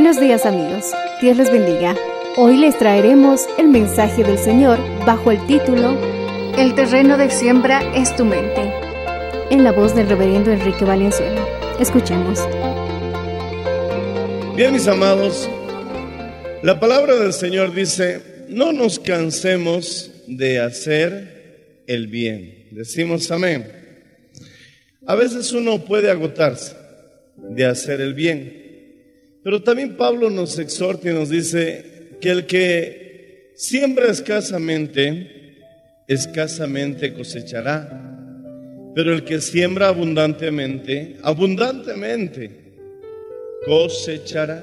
Buenos días amigos, Dios les bendiga. Hoy les traeremos el mensaje del Señor bajo el título El terreno de siembra es tu mente. en la voz del reverendo Enrique Valenzuela. Escuchemos. Bien, mis amados, la palabra del Señor dice, no nos cansemos de hacer el bien. Decimos amén. A veces uno puede agotarse de hacer el bien, pero también Pablo nos exhorta y nos dice que el que siembra escasamente, escasamente cosechará. Pero el que siembra abundantemente, abundantemente cosechará.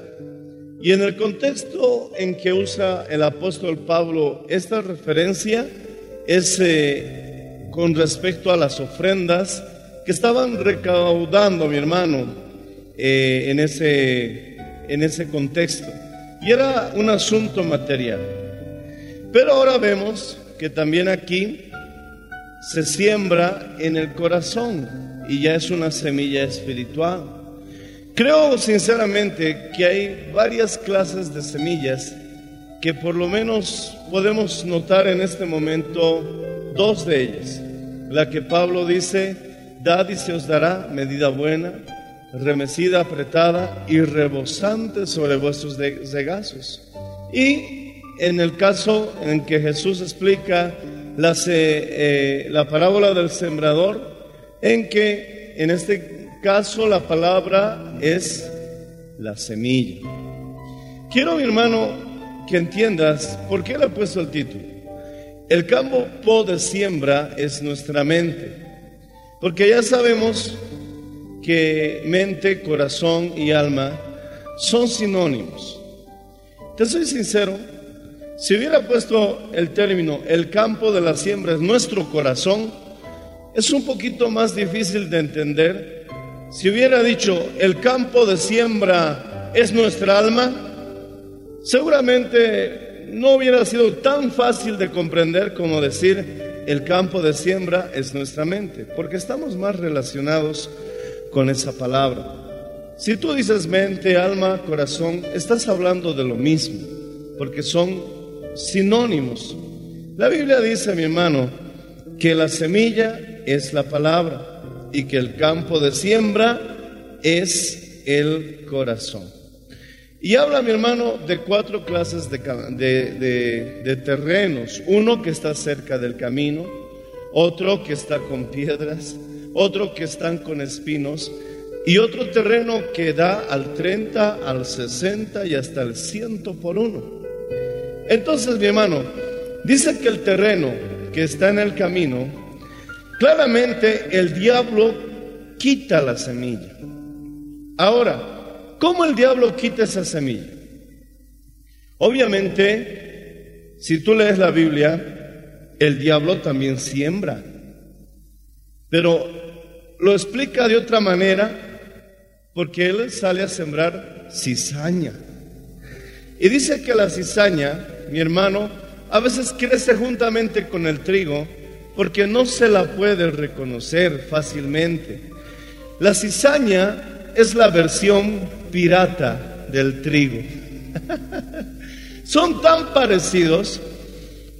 Y en el contexto en que usa el apóstol Pablo esta referencia es eh, con respecto a las ofrendas que estaban recaudando, mi hermano, eh, en, ese, en ese contexto. Y era un asunto material. Pero ahora vemos que también aquí se siembra en el corazón y ya es una semilla espiritual. Creo sinceramente que hay varias clases de semillas que por lo menos podemos notar en este momento dos de ellas. La que Pablo dice, dad y se os dará medida buena, remecida, apretada y rebosante sobre vuestros de- regazos. Y en el caso en que Jesús explica la, eh, la parábola del sembrador, en que en este caso la palabra es la semilla. Quiero, mi hermano, que entiendas por qué le he puesto el título. El campo de siembra es nuestra mente, porque ya sabemos que mente, corazón y alma son sinónimos. Te soy sincero, si hubiera puesto el término el campo de la siembra es nuestro corazón, es un poquito más difícil de entender. Si hubiera dicho el campo de siembra es nuestra alma, seguramente no hubiera sido tan fácil de comprender como decir el campo de siembra es nuestra mente, porque estamos más relacionados con esa palabra. Si tú dices mente, alma, corazón, estás hablando de lo mismo, porque son sinónimos. La Biblia dice, mi hermano, que la semilla es la palabra y que el campo de siembra es el corazón. Y habla, mi hermano, de cuatro clases de, terrenos. Uno que está cerca del camino, otro que está con piedras, otro que están con espinos y otro terreno que da al 30, al 60 y hasta el 100 por uno. Entonces, mi hermano, dice que el terreno que está en el camino, claramente el diablo quita la semilla. Ahora, ¿cómo el diablo quita esa semilla? Obviamente, si tú lees la Biblia, el diablo también siembra, pero lo explica de otra manera porque él sale a sembrar cizaña. Y dice que la cizaña, mi hermano, a veces crece juntamente con el trigo porque no se la puede reconocer fácilmente. La cizaña es la versión pirata del trigo. Son tan parecidos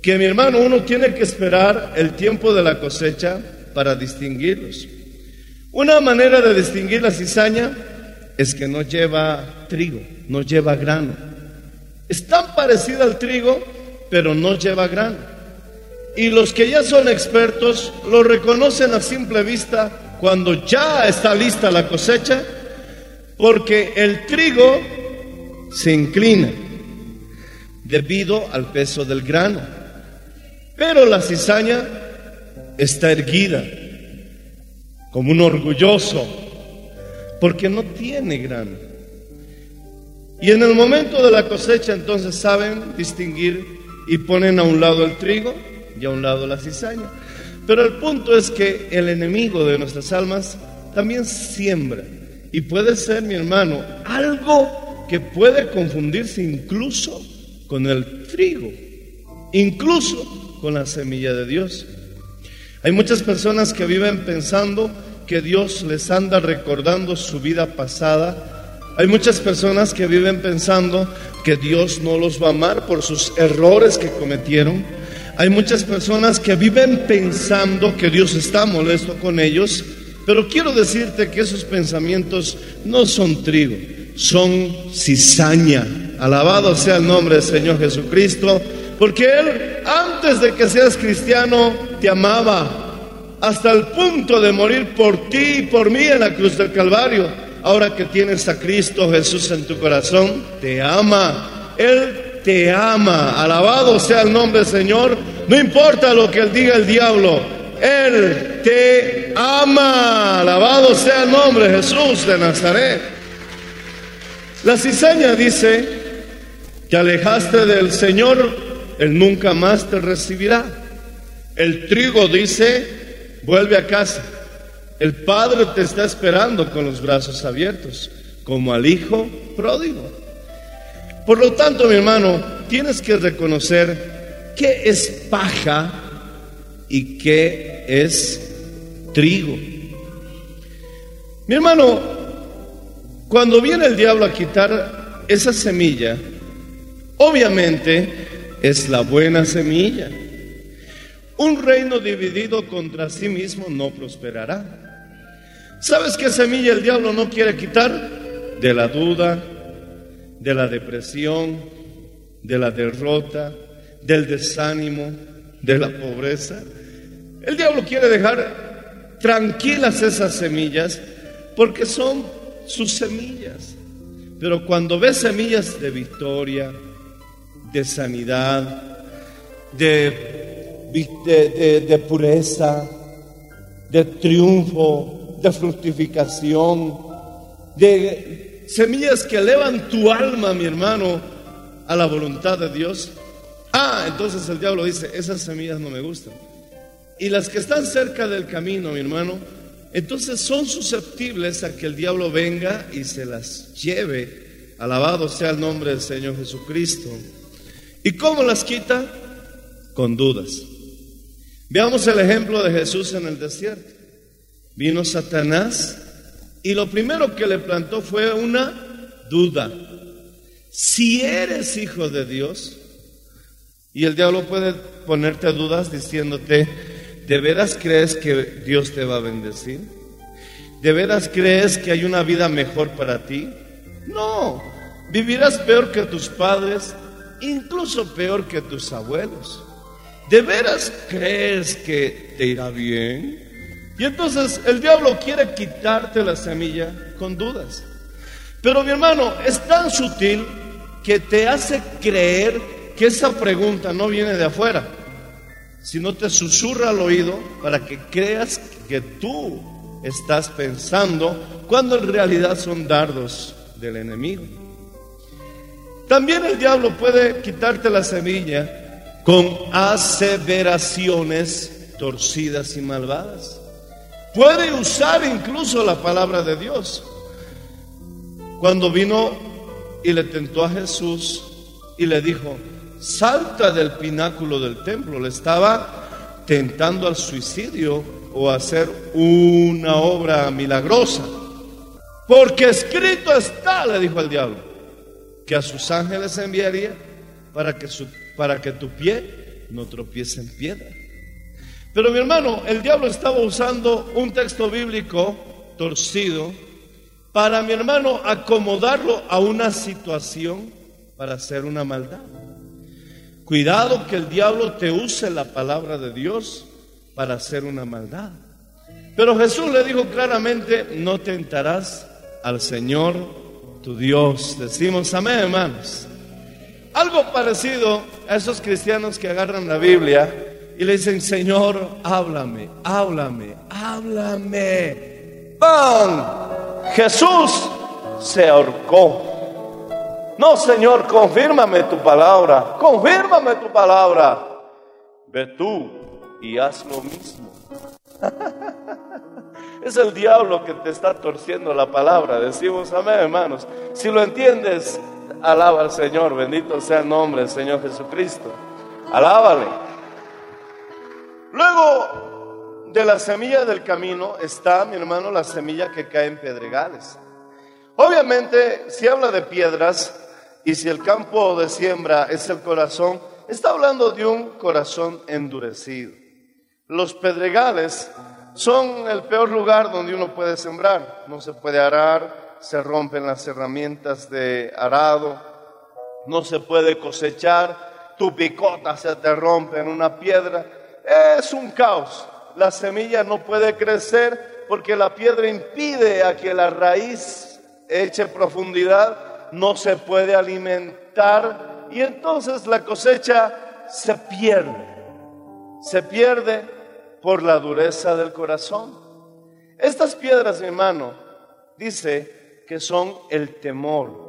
que mi hermano uno tiene que esperar el tiempo de la cosecha para distinguirlos. Una manera de distinguir la cizaña es que no lleva trigo, no lleva grano. Es tan parecida al trigo, pero no lleva grano. Y los que ya son expertos lo reconocen a simple vista cuando ya está lista la cosecha, porque el trigo se inclina debido al peso del grano. Pero la cizaña está erguida como un orgulloso, porque no tiene grano. Y en el momento de la cosecha entonces saben distinguir y ponen a un lado el trigo y a un lado la cizaña. Pero el punto es que el enemigo de nuestras almas también siembra. Y puede ser, mi hermano, algo que puede confundirse incluso con el trigo, incluso con la semilla de Dios. Hay muchas personas que viven pensando que Dios les anda recordando su vida pasada. Hay muchas personas que viven pensando que Dios no los va a amar por sus errores que cometieron. Hay muchas personas que viven pensando que Dios está molesto con ellos, pero quiero decirte que esos pensamientos no son trigo, son cizaña. Alabado sea el nombre del Señor Jesucristo, porque Él antes de que seas cristiano te amaba, hasta el punto de morir por ti y por mí en la cruz del Calvario. Ahora que tienes a Cristo Jesús en tu corazón, te ama. Él te ama. Alabado sea el nombre del Señor. No importa lo que diga el diablo. Él te ama. Alabado sea el nombre Jesús de Nazaret. La cizaña dice que alejaste del Señor, Él nunca más te recibirá. El trigo dice Vuelve a casa. El Padre te está esperando con los brazos abiertos, como al Hijo pródigo. Por lo tanto, mi hermano, tienes que reconocer qué es paja y qué es trigo. Mi hermano, cuando viene el diablo a quitar esa semilla, obviamente es la buena semilla. Un reino dividido contra sí mismo no prosperará. ¿Sabes qué semilla el diablo no quiere quitar? De la duda, de la depresión, de la derrota, del desánimo, de la pobreza. El diablo quiere dejar tranquilas esas semillas porque son sus semillas. Pero cuando ves semillas de victoria, de sanidad, de de, pureza, de triunfo, de fructificación, de semillas que elevan tu alma, mi hermano, a la voluntad de Dios. Ah, entonces el diablo dice, esas semillas no me gustan. Y las que están cerca del camino, mi hermano, entonces son susceptibles a que el diablo venga y se las lleve. Alabado sea el nombre del Señor Jesucristo. ¿Y cómo las quita? Con dudas. Veamos el ejemplo de Jesús en el desierto. Vino Satanás y lo primero que le plantó fue una duda. Si eres hijo de Dios, y el diablo puede ponerte dudas diciéndote, ¿de veras crees que Dios te va a bendecir? ¿De veras crees que hay una vida mejor para ti? No, vivirás peor que tus padres, incluso peor que tus abuelos. ¿De veras crees que te irá bien? Y entonces el diablo quiere quitarte la semilla con dudas. Pero mi hermano, es tan sutil que te hace creer que esa pregunta no viene de afuera, sino te susurra al oído para que creas que tú estás pensando cuando en realidad son dardos del enemigo. También el diablo puede quitarte la semilla con aseveraciones torcidas y malvadas. Puede usar incluso la palabra de Dios. Cuando vino y le tentó a Jesús y le dijo, salta del pináculo del templo, le estaba tentando al suicidio o hacer una obra milagrosa. Porque escrito está, le dijo el diablo, que a sus ángeles enviaría para que, su- para que tu pie no tropiece en piedra. Pero mi hermano, el diablo estaba usando un texto bíblico torcido para mi hermano acomodarlo a una situación para hacer una maldad. Cuidado que el diablo te use la palabra de Dios para hacer una maldad. Pero Jesús le dijo claramente, no tentarás al Señor tu Dios. Decimos amén, hermanos. Algo parecido a esos cristianos que agarran la Biblia y le dicen, Señor, háblame, háblame, háblame. ¡Pam! Jesús se ahorcó. No, Señor, confírmame tu palabra, confírmame tu palabra. Ve tú y haz lo mismo. Es el diablo que te está torciendo la palabra. Decimos amén, hermanos. Si lo entiendes, alaba al Señor. Bendito sea el nombre del Señor Jesucristo. Alábale. Luego de la semilla del camino está, mi hermano, la semilla que cae en pedregales. Obviamente, si habla de piedras y si el campo de siembra es el corazón, está hablando de un corazón endurecido. Los pedregales son el peor lugar donde uno puede sembrar. No se puede arar, se rompen las herramientas de arado, no se puede cosechar, tu picota se te rompe en una piedra. Es un caos. La semilla no puede crecer porque la piedra impide a que la raíz eche profundidad, no se puede alimentar y entonces la cosecha se pierde. Se pierde por la dureza del corazón. Estas piedras, mi hermano, dice que son el temor.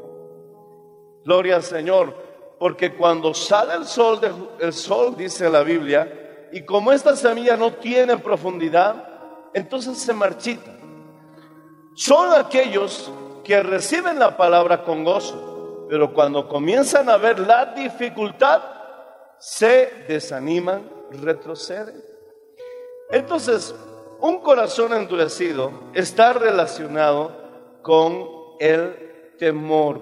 Gloria al Señor, porque cuando sale el sol, de- el sol, dice la Biblia, y como esta semilla no tiene profundidad, entonces se marchita. Son aquellos que reciben la palabra con gozo, pero cuando comienzan a ver la dificultad, se desaniman, retroceden. Entonces, un corazón endurecido está relacionado con el temor.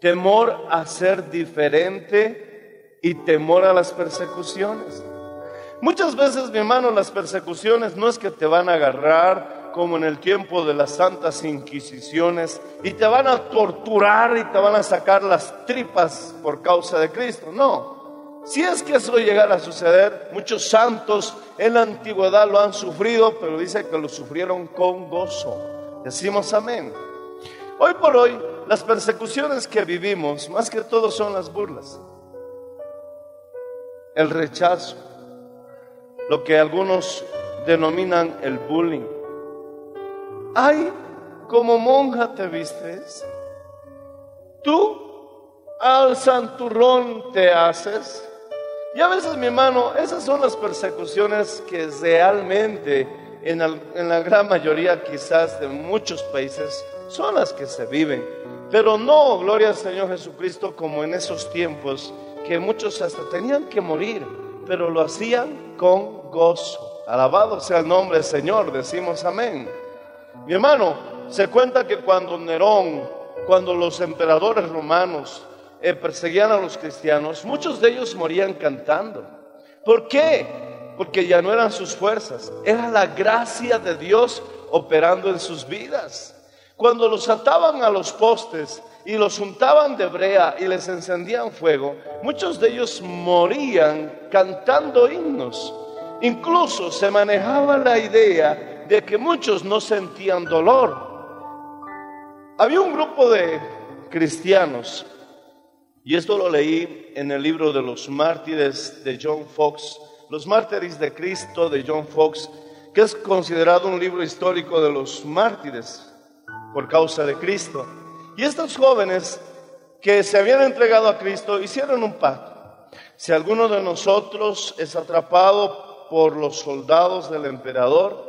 Temor a ser diferente y temor a las persecuciones. Muchas veces, mi hermano, las persecuciones no es que te van a agarrar como en el tiempo de las santas inquisiciones y te van a torturar y te van a sacar las tripas por causa de Cristo. No. Si es que eso llegara a suceder, muchos santos en la antigüedad lo han sufrido, pero dice que lo sufrieron con gozo. Decimos amén. Hoy por hoy, las persecuciones que vivimos, más que todo son las burlas, el rechazo, lo que algunos denominan el bullying. Ay, como monja te vistes, tú al santurrón te haces. Y a veces, mi hermano, esas son las persecuciones que realmente, en, la gran mayoría quizás de muchos países, son las que se viven. Pero no, gloria al Señor Jesucristo, como en esos tiempos que muchos hasta tenían que morir, pero lo hacían con gozo. Alabado sea el nombre del Señor, decimos amén. Mi hermano, se cuenta que cuando Nerón, cuando los emperadores romanos eh, perseguían a los cristianos, muchos de ellos morían cantando. ¿Por qué? Porque ya no eran sus fuerzas, era la gracia de Dios operando en sus vidas. Cuando los ataban a los postes y los untaban de brea y les encendían fuego, muchos de ellos morían cantando himnos. Incluso se manejaba la idea de que muchos no sentían dolor. Había un grupo de cristianos, y esto lo leí en el libro de los mártires de John Fox, Los mártires de Cristo de John Fox, que es considerado un libro histórico de los mártires por causa de Cristo. Y estos jóvenes que se habían entregado a Cristo hicieron un pacto. Si alguno de nosotros es atrapado por los soldados del emperador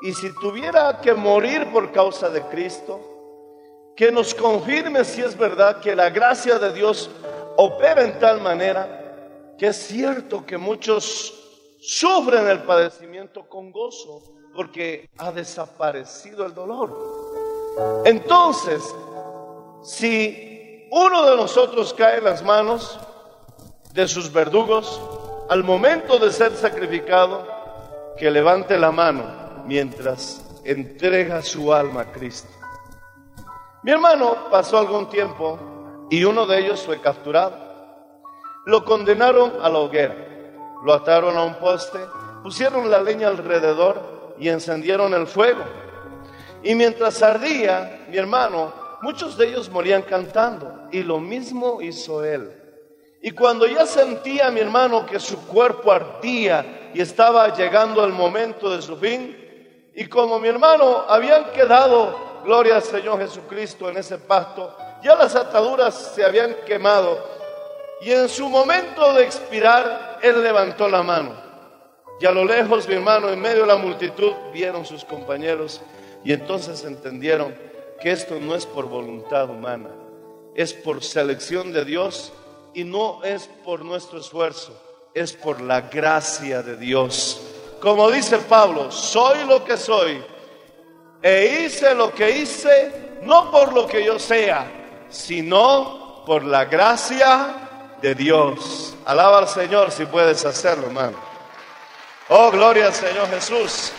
y si tuviera que morir por causa de Cristo, que nos confirme si es verdad que la gracia de Dios opera en tal manera que es cierto que muchos sufren el padecimiento con gozo porque ha desaparecido el dolor. Entonces, si uno de nosotros cae en las manos de sus verdugos, al momento de ser sacrificado, que levante la mano mientras entrega su alma a Cristo. Mi hermano pasó algún tiempo y uno de ellos fue capturado. Lo condenaron a la hoguera, lo ataron a un poste, pusieron la leña alrededor y encendieron el fuego. Y mientras ardía, mi hermano, muchos de ellos morían cantando y lo mismo hizo él. Y cuando ya sentía mi hermano que su cuerpo ardía y estaba llegando el momento de su fin, y como mi hermano habían quedado gloria al Señor Jesucristo en ese pacto, ya las ataduras se habían quemado y en su momento de expirar, él levantó la mano. Y a lo lejos, mi hermano, en medio de la multitud, vieron sus compañeros y entonces entendieron que esto no es por voluntad humana, es por selección de Dios y no es por nuestro esfuerzo, es por la gracia de Dios. Como dice Pablo, soy lo que soy e hice lo que hice, no por lo que yo sea, sino por la gracia de Dios. Alaba al Señor si puedes hacerlo, hermano. Oh, gloria al Señor Jesús.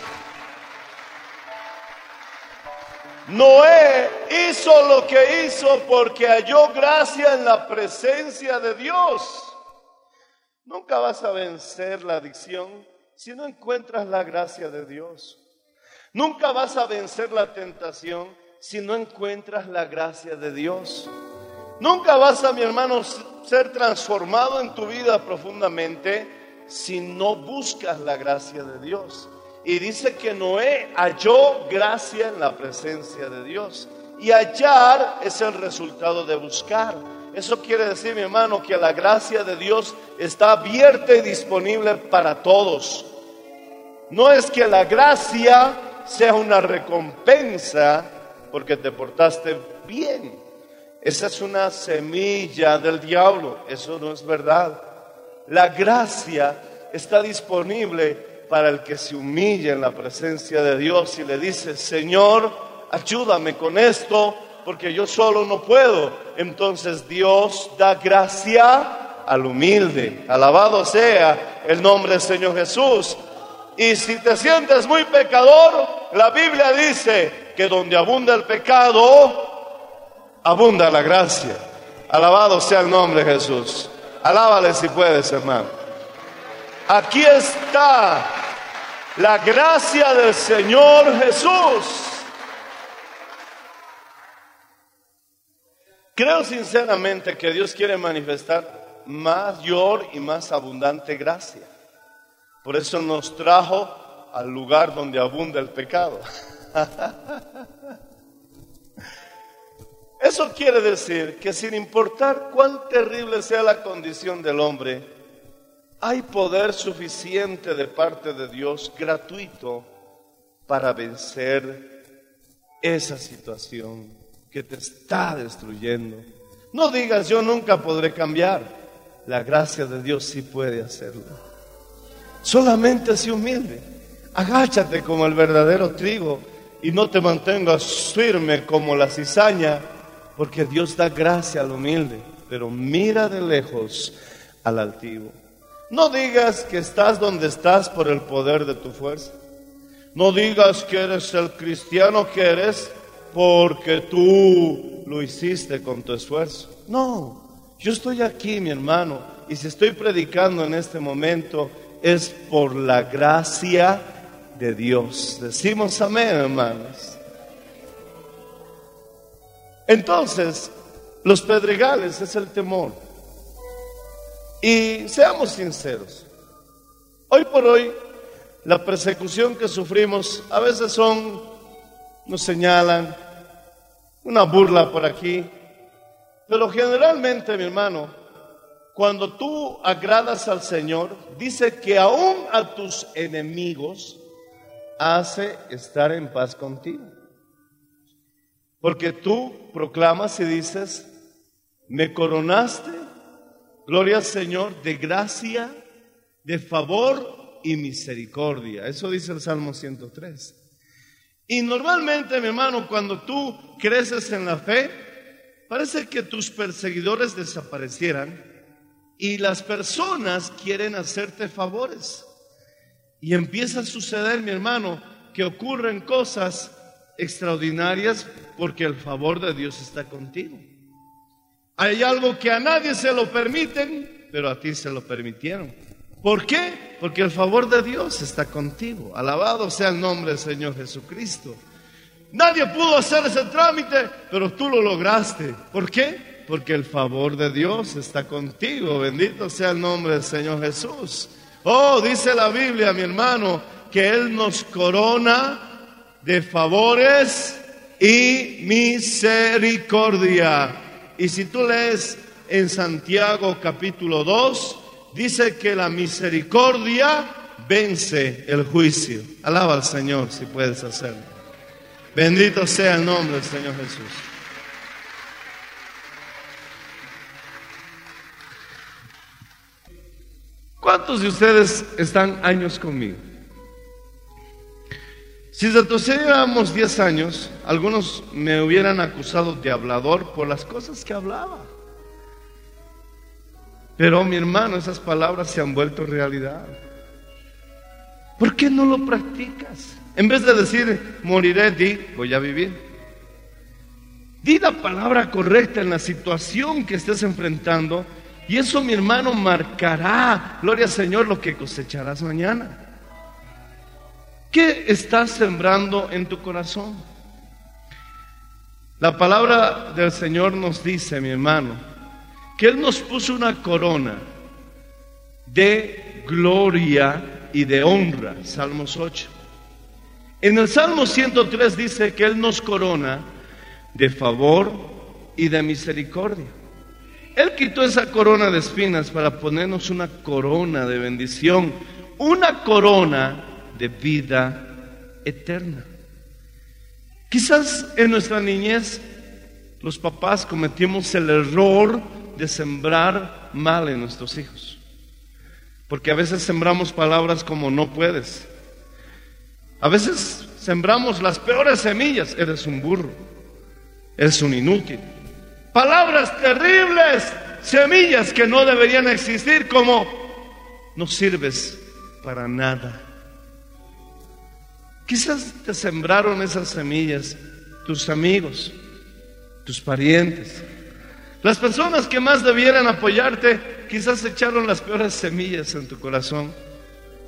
Noé hizo lo que hizo porque halló gracia en la presencia de Dios. Nunca vas a vencer la adicción si no encuentras la gracia de Dios. Nunca vas a vencer la tentación si no encuentras la gracia de Dios. Nunca vas a, mi hermano, ser transformado en tu vida profundamente si no buscas la gracia de Dios. Y dice que Noé halló gracia en la presencia de Dios. Y hallar es el resultado de buscar. Eso quiere decir, mi hermano, que la gracia de Dios está abierta y disponible para todos. No es que la gracia sea una recompensa porque te portaste bien. Esa es una semilla del diablo, eso no es verdad. La gracia está disponible para el que se humilla en la presencia de Dios y le dice, Señor, ayúdame con esto, porque yo solo no puedo. Entonces Dios da gracia al humilde. Alabado sea el nombre del Señor Jesús. Y si te sientes muy pecador, la Biblia dice que donde abunda el pecado, abunda la gracia. Alabado sea el nombre de Jesús. Alábale si puedes, hermano. Aquí está la gracia del Señor Jesús. Creo sinceramente que Dios quiere manifestar mayor y más abundante gracia. Por eso nos trajo al lugar donde abunda el pecado. Eso quiere decir que sin importar cuán terrible sea la condición del hombre, hay poder suficiente de parte de Dios gratuito para vencer esa situación que te está destruyendo. No digas yo nunca podré cambiar. La gracia de Dios sí puede hacerlo. Solamente así humilde. Agáchate como el verdadero trigo y no te mantengas firme como la cizaña, porque Dios da gracia al humilde, pero mira de lejos al altivo. No digas que estás donde estás por el poder de tu fuerza. No digas que eres el cristiano que eres porque tú lo hiciste con tu esfuerzo. No, yo estoy aquí, mi hermano, y si estoy predicando en este momento, es por la gracia de Dios. Decimos amén, hermanos. Entonces, los pedregales es el temor. Y seamos sinceros, hoy por hoy la persecución que sufrimos a veces son, nos señalan, una burla por aquí, pero generalmente, mi hermano, cuando tú agradas al Señor, dice que aún a tus enemigos hace estar en paz contigo. Porque tú proclamas y dices, me coronaste Gloria al Señor, de gracia, de favor y misericordia. Eso dice el Salmo 103. Y normalmente, mi hermano, cuando tú creces en la fe, parece que tus perseguidores desaparecieran y las personas quieren hacerte favores. Y empieza a suceder, mi hermano, que ocurren cosas extraordinarias porque el favor de Dios está contigo. Hay algo que a nadie se lo permiten, pero a ti se lo permitieron. ¿Por qué? Porque el favor de Dios está contigo. Alabado sea el nombre del Señor Jesucristo. Nadie pudo hacer ese trámite, pero tú lo lograste. ¿Por qué? Porque el favor de Dios está contigo. Bendito sea el nombre del Señor Jesús. Oh, dice la Biblia, mi hermano, que Él nos corona de favores y misericordia. Y si tú lees en Santiago capítulo 2, dice que la misericordia vence el juicio. Alaba al Señor si puedes hacerlo. Bendito sea el nombre del Señor Jesús. ¿Cuántos de ustedes están años conmigo? Si retrocediéramos 10 años, algunos me hubieran acusado de hablador por las cosas que hablaba. Pero mi hermano, esas palabras se han vuelto realidad. ¿Por qué no lo practicas? En vez de decir, moriré, di, voy a vivir. Di la palabra correcta en la situación que estés enfrentando y eso, mi hermano, marcará, gloria al Señor, lo que cosecharás mañana. ¿Qué estás sembrando en tu corazón? La palabra del Señor nos dice, mi hermano, que Él nos puso una corona de gloria y de honra. Salmos 8. En el Salmo 103 dice que Él nos corona de favor y de misericordia. Él quitó esa corona de espinas para ponernos una corona de bendición, una corona de vida eterna. Quizás en nuestra niñez los papás cometimos el error de sembrar mal en nuestros hijos. Porque a veces sembramos palabras como no puedes. A veces sembramos las peores semillas. Eres un burro. Eres un inútil. Palabras terribles. Semillas que no deberían existir como no sirves para nada. Quizás te sembraron esas semillas tus amigos, tus parientes. Las personas que más debieran apoyarte quizás echaron las peores semillas en tu corazón.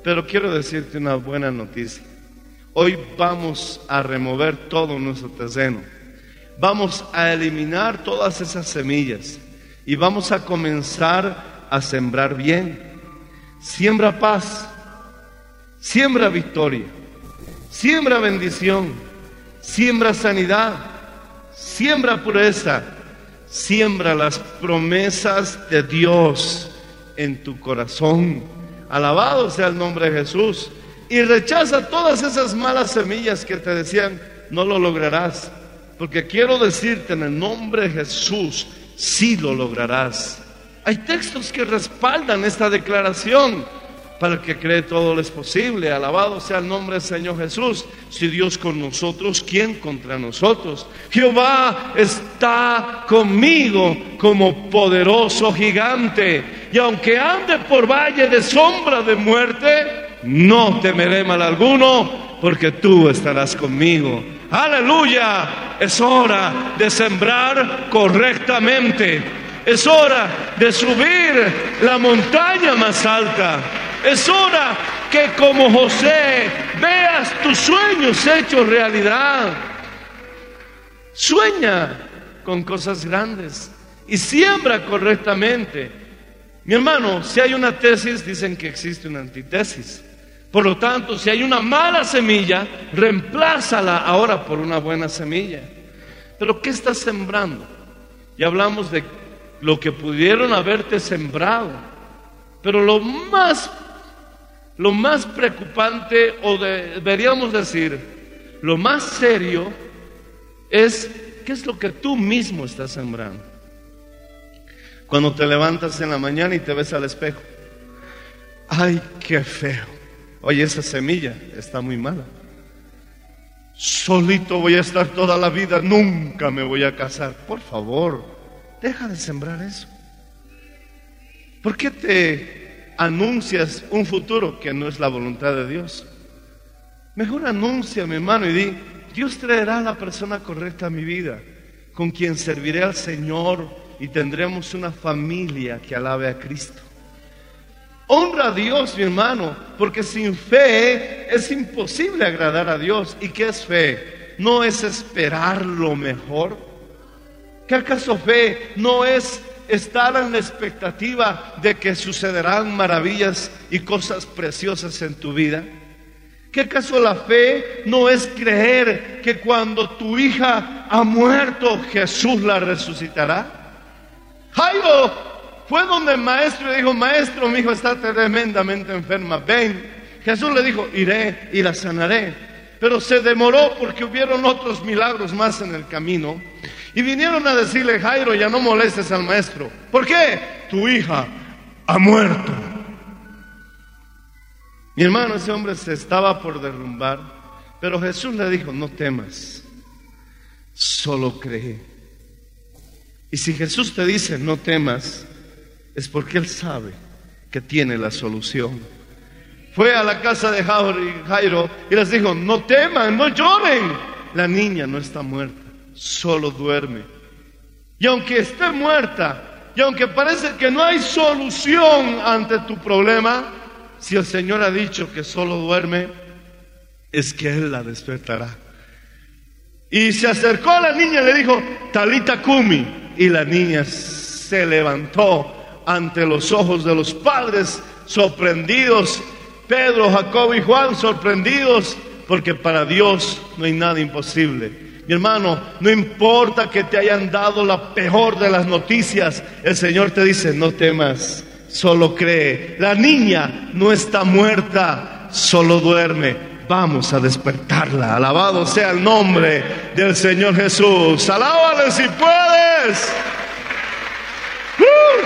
Pero quiero decirte una buena noticia. Hoy vamos a remover todo nuestro terreno. Vamos a eliminar todas esas semillas y vamos a comenzar a sembrar bien. Siembra paz, siembra victoria. Siembra bendición, siembra sanidad, siembra pureza, siembra las promesas de Dios en tu corazón. Alabado sea el nombre de Jesús. Y rechaza todas esas malas semillas que te decían, no lo lograrás. Porque quiero decirte en el nombre de Jesús, sí lo lograrás. Hay textos que respaldan esta declaración. Para el que cree todo es posible. Alabado sea el nombre del Señor Jesús. Si Dios con nosotros, ¿quién contra nosotros? Jehová está conmigo como poderoso gigante. Y aunque ande por valle de sombra de muerte, no temeré mal alguno, porque tú estarás conmigo. Aleluya. Es hora de sembrar correctamente. Es hora de subir la montaña más alta. Es hora que como José veas tus sueños hechos realidad. Sueña con cosas grandes y siembra correctamente. Mi hermano, si hay una tesis, dicen que existe una antitesis. Por lo tanto, si hay una mala semilla, reemplázala ahora por una buena semilla. Pero ¿qué estás sembrando? Y hablamos de lo que pudieron haberte sembrado. Pero lo más lo más preocupante, o deberíamos decir, lo más serio, es qué es lo que tú mismo estás sembrando. Cuando te levantas en la mañana y te ves al espejo. Ay, qué feo. Oye, esa semilla está muy mala. Solito voy a estar toda la vida, nunca me voy a casar. Por favor, deja de sembrar eso. ¿Por qué te anuncias un futuro que no es la voluntad de Dios? Mejor anuncia, mi hermano, y di, Dios traerá a la persona correcta a mi vida, con quien serviré al Señor y tendremos una familia que alabe a Cristo. Honra a Dios, mi hermano, porque sin fe es imposible agradar a Dios. ¿Y qué es fe? ¿No es esperar lo mejor? ¿Qué acaso fe no es estar en la expectativa de que sucederán maravillas y cosas preciosas en tu vida? ¿Qué acaso la fe no es creer que cuando tu hija ha muerto Jesús la resucitará? Jairo fue donde el maestro le dijo, maestro, mi hijo está tremendamente enferma, ven. Jesús le dijo, iré y la sanaré. Pero se demoró porque hubieron otros milagros más en el camino. Y vinieron a decirle, Jairo, ya no molestes al maestro. ¿Por qué? Tu hija ha muerto. Mi hermano, ese hombre se estaba por derrumbar. Pero Jesús le dijo, no temas, solo cree. Y si Jesús te dice, no temas, es porque Él sabe que tiene la solución. Fue a la casa de Jairo y les dijo, no teman, no lloren. La niña no está muerta, solo duerme. Y aunque esté muerta, y aunque parece que no hay solución ante tu problema, si el Señor ha dicho que solo duerme, es que Él la despertará. Y se acercó a la niña y le dijo, Talita Kumi. Y la niña se levantó ante los ojos de los padres, sorprendidos, Pedro, Jacob y Juan, sorprendidos, porque para Dios no hay nada imposible. Mi hermano, no importa que te hayan dado la peor de las noticias, el Señor te dice, no temas, solo cree. La niña no está muerta, solo duerme. Vamos a despertarla. Alabado sea el nombre del Señor Jesús. Alábale si puedes. ¡Uh!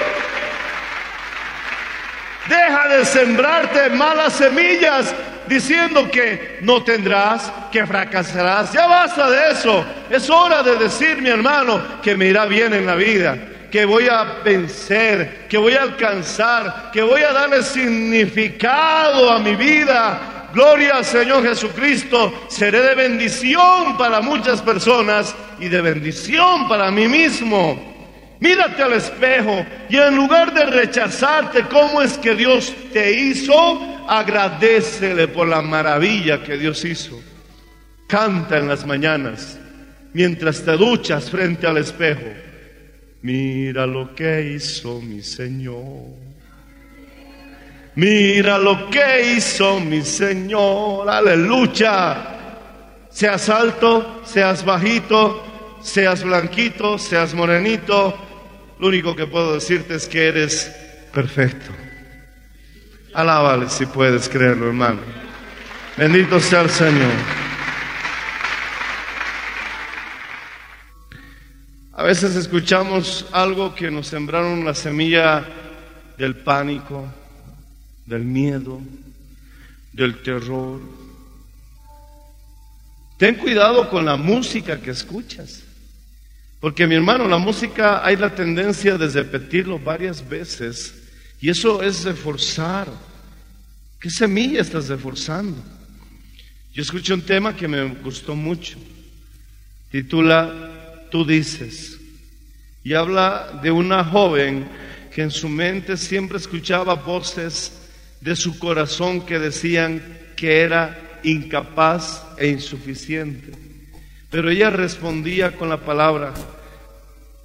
Deja de sembrarte malas semillas diciendo que no tendrás, que fracasarás. Ya basta de eso. Es hora de decir, mi hermano, que me irá bien en la vida, que voy a vencer, que voy a alcanzar, que voy a darle significado a mi vida. Gloria al Señor Jesucristo. Seré de bendición para muchas personas y de bendición para mí mismo. Mírate al espejo y en lugar de rechazarte cómo es que Dios te hizo, agradecele por la maravilla que Dios hizo. Canta en las mañanas mientras te duchas frente al espejo. Mira lo que hizo mi Señor. Mira lo que hizo mi Señor. Aleluya. Seas alto, seas bajito, seas blanquito, seas morenito, lo único que puedo decirte es que eres perfecto. Alábale si puedes creerlo, hermano. Bendito sea el Señor. A veces escuchamos algo que nos sembraron la semilla del pánico, del miedo, del terror. Ten cuidado con la música que escuchas. Porque mi hermano, la música hay la tendencia de repetirlo varias veces y eso es reforzar. ¿Qué semilla estás reforzando? Yo escuché un tema que me gustó mucho. Titula Tú dices. Y habla de una joven que en su mente siempre escuchaba voces de su corazón que decían que era incapaz e insuficiente. Pero ella respondía con la palabra,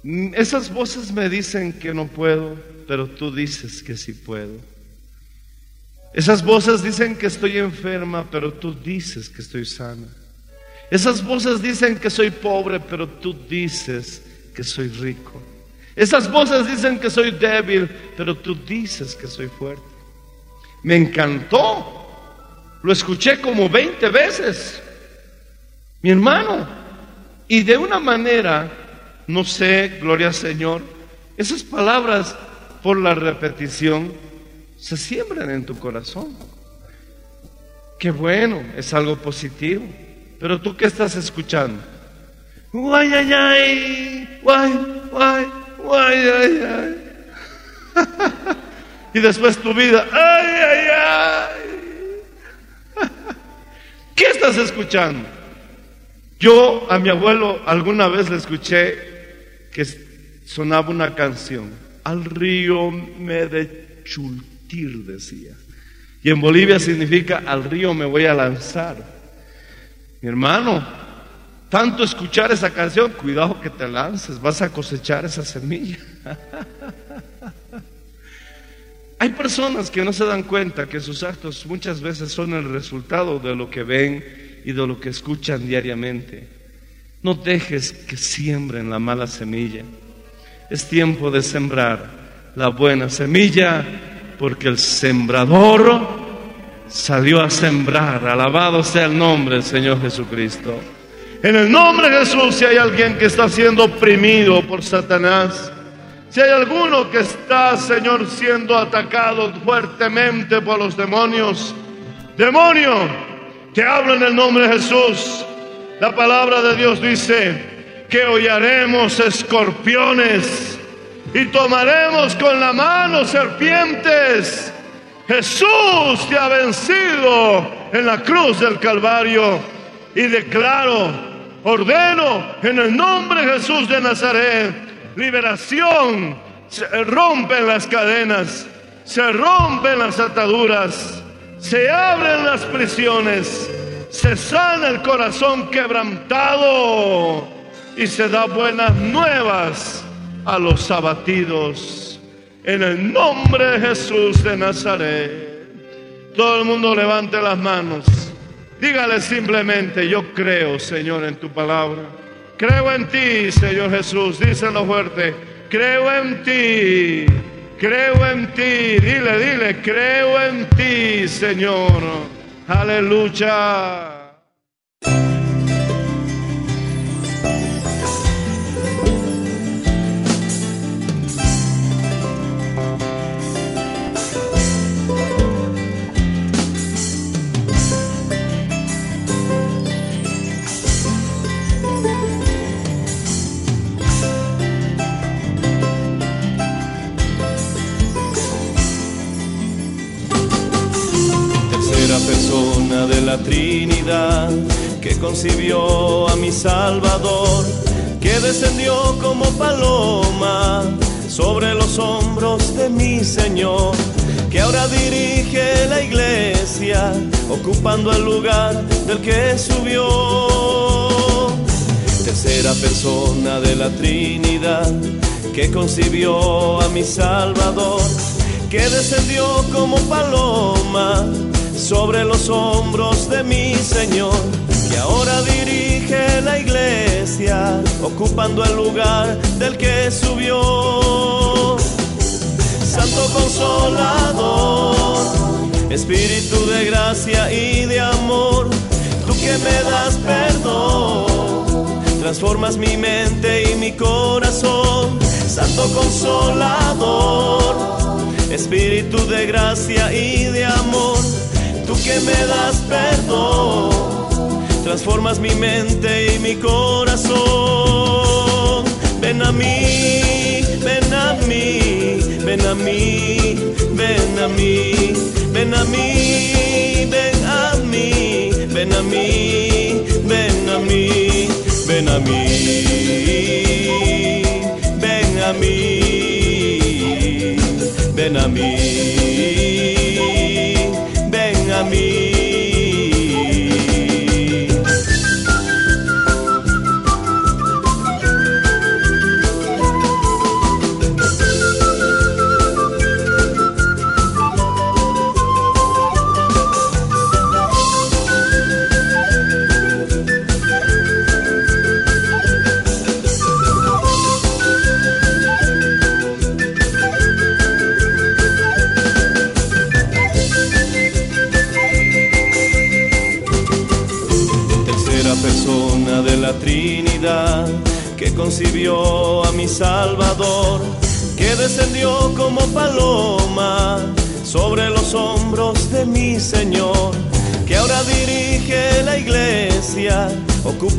"Mm, esas voces me dicen que no puedo, pero tú dices que sí puedo. Esas voces dicen que estoy enferma, pero tú dices que estoy sana. Esas voces dicen que soy pobre, pero tú dices que soy rico. Esas voces dicen que soy débil, pero tú dices que soy fuerte. Me encantó. Lo escuché como 20 veces. Mi hermano. Y de una manera, no sé, gloria al Señor, Esas palabras, por la repetición, se siembran en tu corazón. Qué bueno, es algo positivo. Pero tú qué estás escuchando? Guay, ay, ay, guay, guay, guay, ay, ay. y después tu vida, ay, ay, ay. ¿Qué estás escuchando? Yo a mi abuelo alguna vez le escuché que sonaba una canción. Al río me de chultir, decía. Y en Bolivia significa al río me voy a lanzar. Mi hermano, tanto escuchar esa canción, cuidado que te lances, vas a cosechar esa semilla. Hay personas que no se dan cuenta que sus actos muchas veces son el resultado de lo que ven y de lo que escuchan diariamente. No dejes que siembren la mala semilla. Es tiempo de sembrar la buena semilla porque el sembrador salió a sembrar. Alabado sea el nombre del Señor Jesucristo. En el nombre de Jesús, si hay alguien que está siendo oprimido por Satanás, si hay alguno que está, Señor, siendo atacado fuertemente por los demonios, demonio, hablo en el nombre de Jesús. La palabra de Dios dice que hollaremos escorpiones y tomaremos con la mano serpientes. Jesús te ha vencido en la cruz del Calvario y declaro, ordeno en el nombre de Jesús de Nazaret liberación, se rompen las cadenas, se rompen las ataduras, se abren las prisiones, se sana el corazón quebrantado y se da buenas nuevas a los abatidos. En el nombre de Jesús de Nazaret, todo el mundo levante las manos. Dígale simplemente, yo creo, Señor, en tu palabra. Creo en ti, Señor Jesús. Díselo fuerte. Creo en ti. Creo en ti. Dile, dile, creo en ti, Señor. Aleluya. La Trinidad que concibió a mi Salvador, que descendió como paloma sobre los hombros de mi Señor, que ahora dirige la iglesia, ocupando el lugar del que subió. Tercera persona de la Trinidad que concibió a mi Salvador, que descendió como paloma sobre los hombros de mi Señor, que ahora dirige la iglesia, ocupando el lugar del que subió. Santo Consolador, Espíritu de gracia y de amor, tú que me das perdón, transformas mi mente y mi corazón. Santo Consolador, Espíritu de gracia y de amor, tú que me das perdón, transformas mi mente y mi corazón. Ven a mí, ven a mí, ven a mí, ven a mí, ven a mí,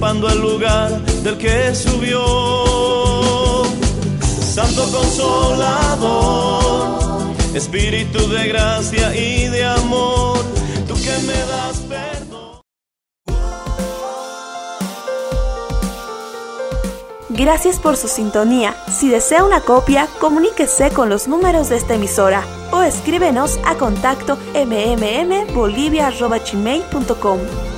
el lugar del que subió. Santo Consolador, Espíritu de gracia y de amor, tú que me das perdón. Gracias por su sintonía. Si desea una copia, comuníquese con los números de esta emisora o escríbenos a contacto mmmbolivia.gmail.com.